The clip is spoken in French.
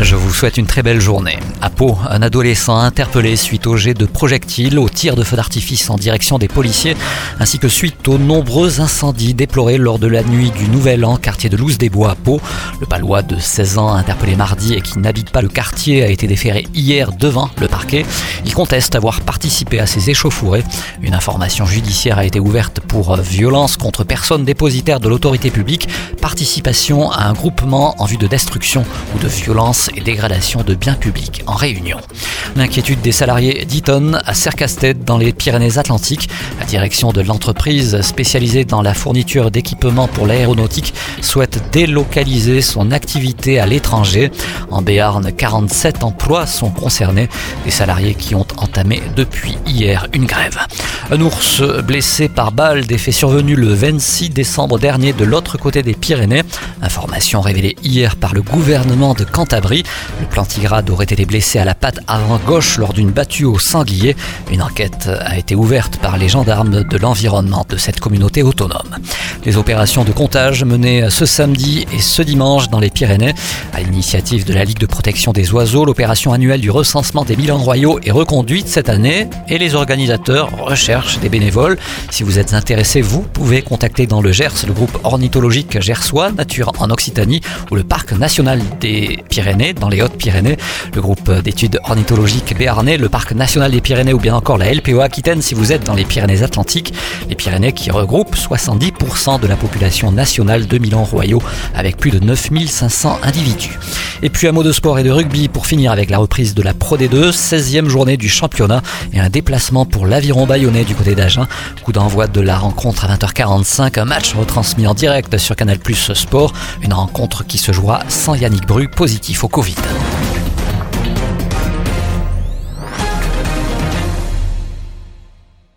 Je vous souhaite une très belle journée. À Pau, un adolescent interpellé suite au jet de projectiles, au tir de feu d'artifice en direction des policiers, ainsi que suite aux nombreux incendies déplorés lors de la nuit du Nouvel An, quartier de Louse des Bois à Pau. Le palois de 16 ans, interpellé mardi et qui n'habite pas le quartier, a été déféré hier devant le parquet. Il conteste avoir participé à ces échauffourées. Une information judiciaire a été ouverte pour violence contre personne dépositaire de l'autorité publique, participation à un groupement en vue de destruction ou de violence et dégradation de biens publics en réunion. L'inquiétude des salariés d'Eaton à Sercasted dans les Pyrénées-Atlantiques. La direction de l'entreprise spécialisée dans la fourniture d'équipements pour l'aéronautique souhaite délocaliser son activité à l'étranger. En Béarn, 47 emplois sont concernés. Des salariés qui ont entamé depuis hier une grève. Un ours blessé par balle des faits survenus le 26 décembre dernier de l'autre côté des Pyrénées. Information révélée hier par le gouvernement de Cantabrie. Le plantigrade aurait été blessé à la patte avant gauche lors d'une battue au sanglier. Une enquête a été ouverte par les gendarmes de l'environnement de cette communauté autonome. Les opérations de comptage menées ce samedi et ce dimanche dans les Pyrénées. À l'initiative de la Ligue de protection des oiseaux, l'opération annuelle du recensement des bilans royaux est reconduite cette année et les organisateurs recherchent des bénévoles. Si vous êtes intéressé, vous pouvez contacter dans le Gers le groupe ornithologique gersois Nature en Occitanie ou le parc national des Pyrénées dans les Hautes-Pyrénées, le groupe d'études ornithologiques béarnais, le parc national des Pyrénées ou bien encore la LPO Aquitaine si vous êtes dans les Pyrénées-Atlantiques, les Pyrénées qui regroupent 70% de la population nationale de Milan royaux avec plus de 9500 individus. Et puis un mot de sport et de rugby pour finir avec la reprise de la Pro D2, 16e journée du championnat et un déplacement pour l'aviron bayonnais du côté d'Agen. Coup d'envoi de la rencontre à 20h45, un match retransmis en direct sur Canal Plus Sport, une rencontre qui se jouera sans Yannick Bru positif au Covid.